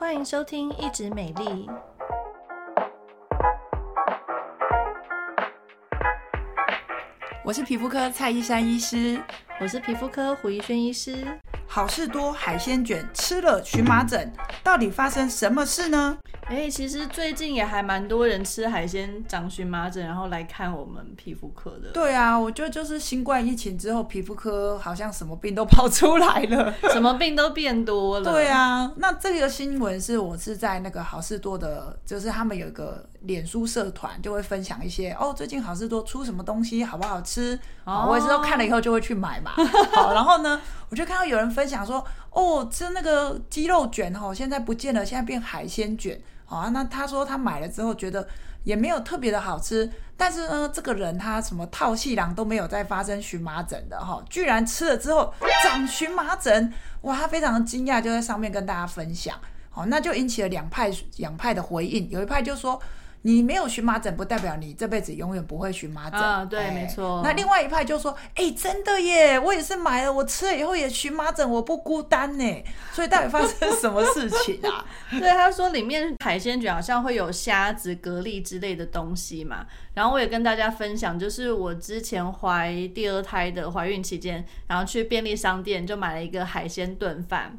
欢迎收听《一直美丽》，我是皮肤科蔡依珊医师，我是皮肤科胡一轩医师。好事多海鲜卷吃了荨麻疹，到底发生什么事呢？哎，其实最近也还蛮多人吃海鲜长荨麻疹，然后来看我们皮肤科的。对啊，我觉得就是新冠疫情之后，皮肤科好像什么病都 跑出来了，什么病都变多了。对啊，那这个新闻是我是在那个好事多的，就是他们有一个脸书社团，就会分享一些哦，最近好事多出什么东西，好不好吃？哦，我也是都看了以后就会去买嘛。好，然后呢，我就看到有人分享说，哦，吃那个鸡肉卷哦，现在不见了，现在变海鲜卷。啊，那他说他买了之后觉得也没有特别的好吃，但是呢，这个人他什么套系郎都没有再发生荨麻疹的哈，居然吃了之后长荨麻疹，哇，他非常的惊讶，就在上面跟大家分享，好，那就引起了两派两派的回应，有一派就说。你没有荨麻疹，不代表你这辈子永远不会荨麻疹。啊，对，欸、没错。那另外一派就说：“哎、欸，真的耶，我也是买了，我吃了以后也荨麻疹，我不孤单呢。”所以到底发生什么事情啊？对，他说里面海鲜卷好像会有虾子、蛤蜊之类的东西嘛。然后我也跟大家分享，就是我之前怀第二胎的怀孕期间，然后去便利商店就买了一个海鲜炖饭。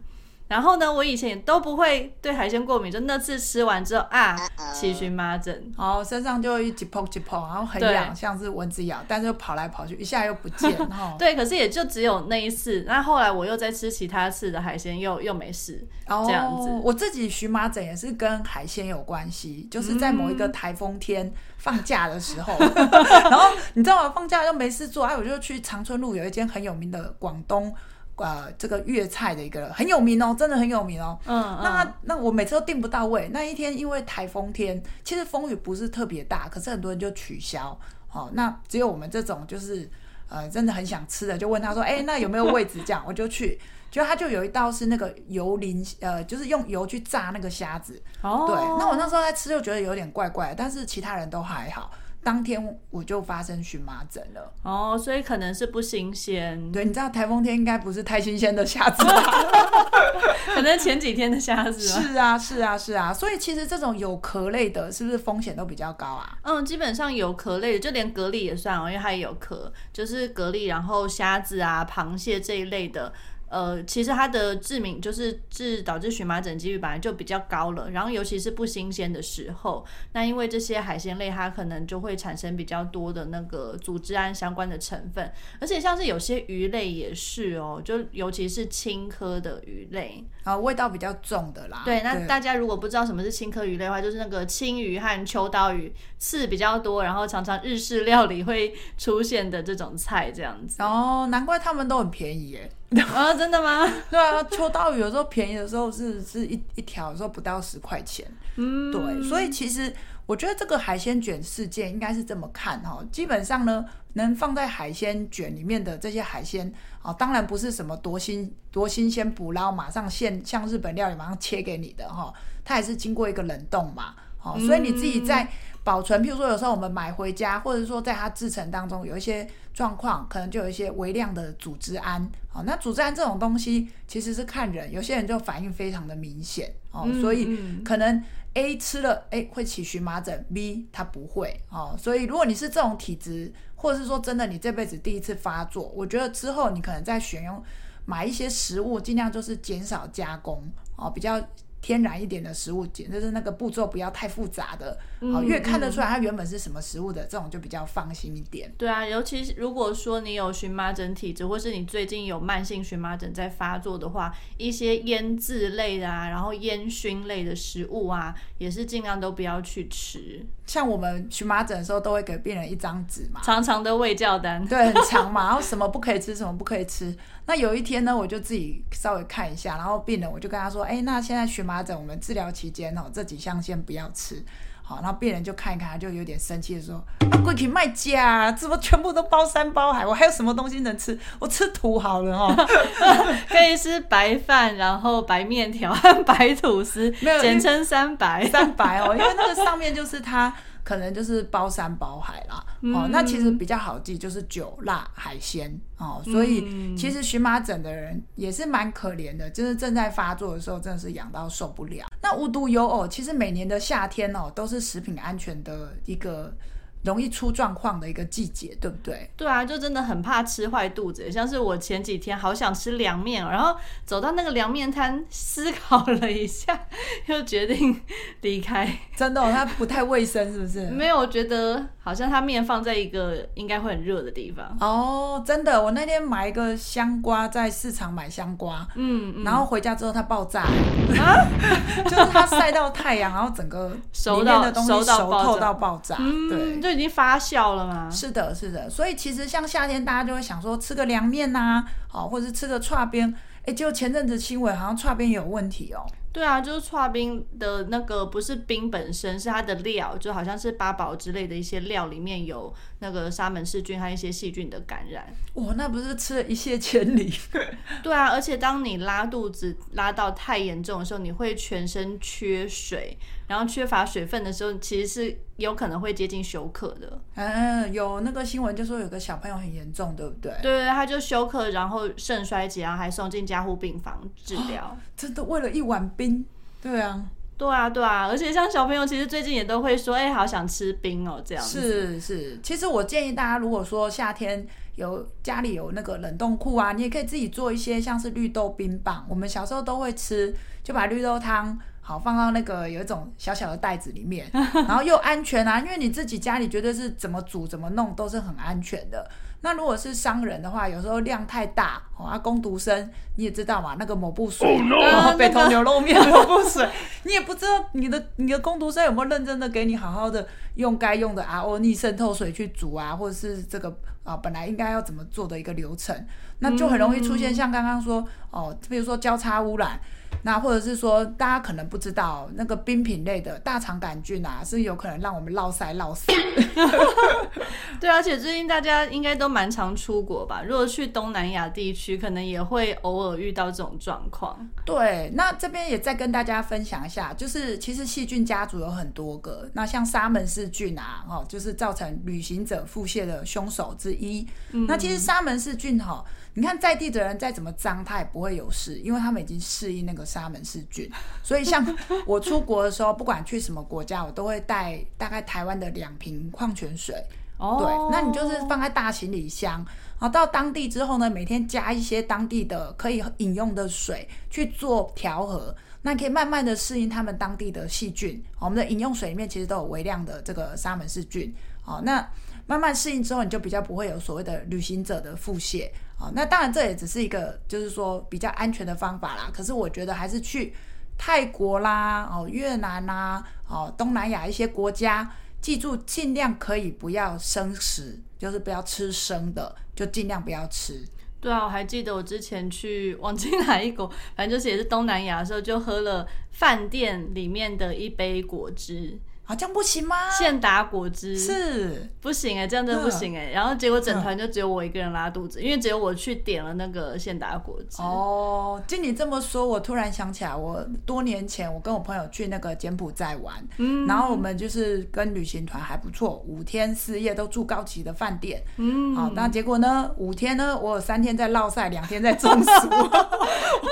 然后呢，我以前也都不会对海鲜过敏，就那次吃完之后啊，起荨麻疹，哦，身上就一起泡起泡，然后很痒，像是蚊子咬，但是又跑来跑去，一下又不见，哦、对，可是也就只有那一次，那后来我又再吃其他次的海鲜，又又没事，哦、这样子。我自己荨麻疹也是跟海鲜有关系，就是在某一个台风天放假的时候，嗯、然后你知道吗？放假又没事做，哎，我就去长春路有一间很有名的广东。呃，这个粤菜的一个很有名哦，真的很有名哦。嗯，嗯，那那我每次都订不到位。那一天因为台风天，其实风雨不是特别大，可是很多人就取消。哦，那只有我们这种就是呃真的很想吃的，就问他说：“哎，那有没有位置？”这样我就去，就他就有一道是那个油淋，呃，就是用油去炸那个虾子。哦，对。那我那时候在吃就觉得有点怪怪，但是其他人都还好。当天我就发生荨麻疹了哦，所以可能是不新鲜。对，你知道台风天应该不是太新鲜的虾子吧 可能前几天的虾子。是啊，是啊，是啊，所以其实这种有壳类的，是不是风险都比较高啊？嗯，基本上有壳类的，就连蛤蜊也算哦，因为它也有壳，就是蛤蜊，然后虾子啊、螃蟹这一类的。呃，其实它的致敏就是致导致荨麻疹几率本来就比较高了，然后尤其是不新鲜的时候，那因为这些海鲜类它可能就会产生比较多的那个组织胺相关的成分，而且像是有些鱼类也是哦，就尤其是青科的鱼类啊，味道比较重的啦。对，那大家如果不知道什么是青科鱼类的话，就是那个青鱼和秋刀鱼刺比较多，然后常常日式料理会出现的这种菜这样子。哦，难怪他们都很便宜耶。啊，真的吗？对啊，秋刀鱼有时候便宜的时候是是一一条，有时候不到十块钱。嗯，对，所以其实我觉得这个海鲜卷事件应该是这么看哈，基本上呢，能放在海鲜卷里面的这些海鲜啊，当然不是什么多新多新鲜捕捞，马上现像日本料理马上切给你的哈，它也是经过一个冷冻嘛，好，所以你自己在。保存，譬如说有时候我们买回家，或者说在它制成当中有一些状况，可能就有一些微量的组织胺。哦，那组织胺这种东西其实是看人，有些人就反应非常的明显哦，嗯、所以可能 A 吃了，哎，会起荨麻疹，B 它不会哦。所以如果你是这种体质，或者是说真的你这辈子第一次发作，我觉得之后你可能在选用买一些食物，尽量就是减少加工哦，比较。天然一点的食物，就是那个步骤不要太复杂的，好、嗯，越看得出来它原本是什么食物的，嗯、这种就比较放心一点。对啊，尤其是如果说你有荨麻疹体质，或是你最近有慢性荨麻疹在发作的话，一些腌制类的啊，然后烟熏类的食物啊，也是尽量都不要去吃。像我们荨麻疹的时候，都会给病人一张纸嘛，长长的胃教单，对，很长嘛，然后什么不可以吃，什么不可以吃。那有一天呢，我就自己稍微看一下，然后病人我就跟他说，哎，那现在荨麻疹我们治疗期间哦，这几项先不要吃，好，然后病人就看一看，他就有点生气的说，啊，贵体卖家，怎么全部都包山包海，我还有什么东西能吃？我吃土好了哦，可以吃白饭，然后白面条和白吐司，简称三白，三白哦，因为那个上面就是它。可能就是包山包海啦。嗯、哦，那其实比较好记就是酒、辣、海鲜哦。所以其实荨麻疹的人也是蛮可怜的，就是正在发作的时候，真的是痒到受不了。那无独有偶，其实每年的夏天哦，都是食品安全的一个。容易出状况的一个季节，对不对？对啊，就真的很怕吃坏肚子。像是我前几天好想吃凉面，然后走到那个凉面摊，思考了一下，又决定离开。真的哦，它不太卫生，是不是？没有，我觉得好像它面放在一个应该会很热的地方。哦，真的，我那天买一个香瓜，在市场买香瓜，嗯，嗯，然后回家之后它爆炸，啊、就是它晒到太阳，然后整个里面的东西熟透到爆炸，嗯、对。已经发酵了吗？是的，是的，所以其实像夏天，大家就会想说吃个凉面呐，好，或者是吃个串冰，哎，结果前阵子新闻好像串冰有问题哦。对啊，就是串冰的那个不是冰本身，是它的料，就好像是八宝之类的一些料里面有那个沙门氏菌和一些细菌的感染。哇，那不是吃了一泻千里？对啊，而且当你拉肚子拉到太严重的时候，你会全身缺水，然后缺乏水分的时候，其实是有可能会接近休克的。嗯，有那个新闻就说有个小朋友很严重，对不对？对对，他就休克，然后肾衰竭，然后还送进加护病房治疗。哦，真的为了一碗冰？对啊，对啊，对啊，而且像小朋友，其实最近也都会说，哎、欸，好想吃冰哦，这样子。是是，其实我建议大家，如果说夏天有家里有那个冷冻库啊，你也可以自己做一些像是绿豆冰棒。我们小时候都会吃，就把绿豆汤好放到那个有一种小小的袋子里面，然后又安全啊，因为你自己家里绝对是怎么煮怎么弄都是很安全的。那如果是商人的话，有时候量太大，哦，啊，工读生你也知道嘛，那个抹布水，oh, no. 然后北投牛肉面 抹布水，你也不知道你的你的工读生有没有认真的给你好好的用该用的 RO 逆渗透水去煮啊，或者是这个啊本来应该要怎么做的一个流程，那就很容易出现像刚刚说哦，比如说交叉污染。那或者是说，大家可能不知道，那个冰品类的大肠杆菌啊，是有可能让我们落腮落死。对，而且最近大家应该都蛮常出国吧？如果去东南亚地区，可能也会偶尔遇到这种状况。对，那这边也再跟大家分享一下，就是其实细菌家族有很多个，那像沙门氏菌啊，哦，就是造成旅行者腹泻的凶手之一。嗯、那其实沙门氏菌哈。你看在地的人再怎么脏，他也不会有事，因为他们已经适应那个沙门氏菌。所以像 我出国的时候，不管去什么国家，我都会带大概台湾的两瓶矿泉水。哦，对，那你就是放在大行李箱，然后到当地之后呢，每天加一些当地的可以饮用的水去做调和，那可以慢慢的适应他们当地的细菌。我们的饮用水里面其实都有微量的这个沙门氏菌。好，那。慢慢适应之后，你就比较不会有所谓的旅行者的腹泻啊。那当然，这也只是一个就是说比较安全的方法啦。可是我觉得还是去泰国啦、哦越南啦、哦东南亚一些国家，记住尽量可以不要生食，就是不要吃生的，就尽量不要吃。对啊，我还记得我之前去忘记哪一国，反正就是也是东南亚的时候，就喝了饭店里面的一杯果汁。啊，这样不行吗？现打果汁是不行哎、欸，这样真的不行哎、欸。然后结果整团就只有我一个人拉肚子，因为只有我去点了那个现打果汁。哦，听你这么说，我突然想起来，我多年前我跟我朋友去那个柬埔寨玩，嗯，然后我们就是跟旅行团还不错，五天四夜都住高级的饭店，嗯，好，那结果呢，五天呢，我有三天在落赛，两天在中暑，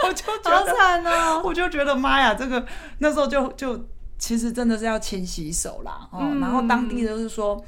我就觉得好惨哦，我就觉得妈呀，这个那时候就就。其实真的是要勤洗手啦，哦，嗯、然后当地都是说，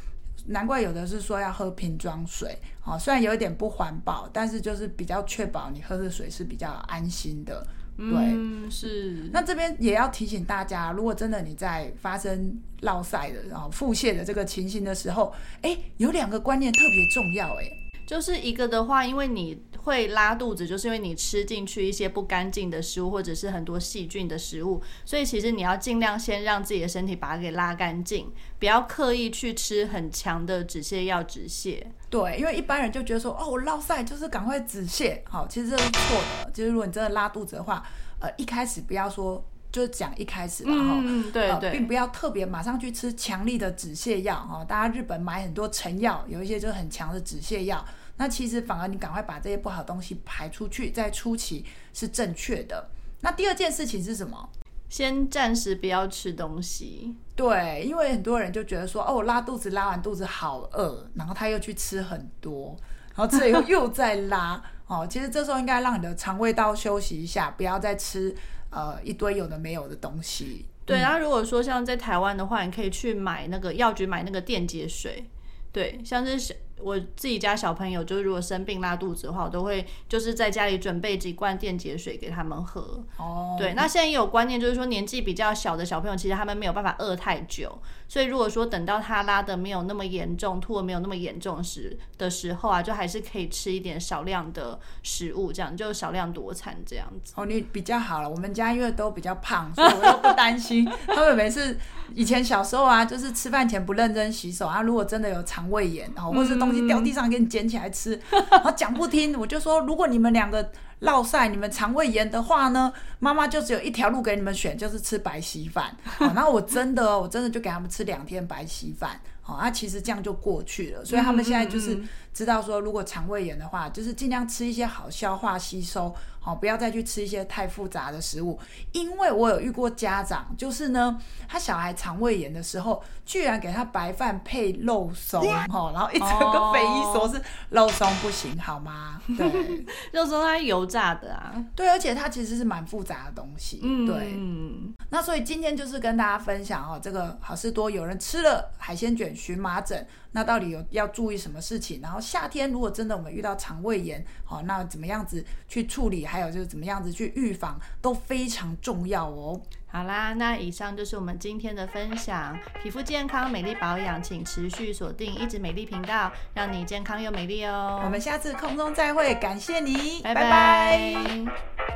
难怪有的是说要喝瓶装水，哦，虽然有一点不环保，但是就是比较确保你喝的水是比较安心的，对，嗯、是。那这边也要提醒大家，如果真的你在发生落赛的，然后腹泻的这个情形的时候，哎，有两个观念特别重要，哎，就是一个的话，因为你。会拉肚子，就是因为你吃进去一些不干净的食物，或者是很多细菌的食物，所以其实你要尽量先让自己的身体把它给拉干净，不要刻意去吃很强的止泻药止泻。对，因为一般人就觉得说，哦，我落晒就是赶快止泻，好，其实这是错的。就是如果你真的拉肚子的话，呃，一开始不要说，就是讲一开始，然后，嗯，对对，并不要特别马上去吃强力的止泻药哈。大家日本买很多成药，有一些就是很强的止泻药。那其实反而你赶快把这些不好的东西排出去，在初期是正确的。那第二件事情是什么？先暂时不要吃东西。对，因为很多人就觉得说，哦，我拉肚子，拉完肚子好饿，然后他又去吃很多，然后最后又 再拉。哦，其实这时候应该让你的肠胃道休息一下，不要再吃呃一堆有的没有的东西。对，然后如果说像在台湾的话，你可以去买那个药局买那个电解水。对，像是我自己家小朋友，就是如果生病拉肚子的话，我都会就是在家里准备几罐电解水给他们喝。哦，对，那现在也有观念，就是说年纪比较小的小朋友，其实他们没有办法饿太久。所以如果说等到他拉的没有那么严重，吐的没有那么严重时的时候啊，就还是可以吃一点少量的食物，这样就少量多餐这样子。哦，你比较好了。我们家因为都比较胖，所以我都不担心。他们每次以前小时候啊，就是吃饭前不认真洗手啊，如果真的有肠胃炎，然后或是东掉地上给你捡起来吃，然后讲不听，我就说如果你们两个。落晒，你们肠胃炎的话呢，妈妈就只有一条路给你们选，就是吃白稀饭。然后我真的，我真的就给他们吃两天白稀饭。好，啊，其实这样就过去了。所以他们现在就是知道说，如果肠胃炎的话，就是尽量吃一些好消化吸收。好，不要再去吃一些太复杂的食物，因为我有遇过家长，就是呢，他小孩肠胃炎的时候，居然给他白饭配肉松，哦，然后一整个匪夷所思，肉松不行好吗？对，肉松它油炸的啊，对，而且它其实是蛮复杂的东西，嗯，对，嗯，那所以今天就是跟大家分享哦，这个好事多有人吃了海鲜卷荨麻疹。那到底有要注意什么事情？然后夏天如果真的我们遇到肠胃炎，好，那怎么样子去处理？还有就是怎么样子去预防，都非常重要哦。好啦，那以上就是我们今天的分享。皮肤健康、美丽保养，请持续锁定一直美丽频道，让你健康又美丽哦。我们下次空中再会，感谢你，拜拜。拜拜。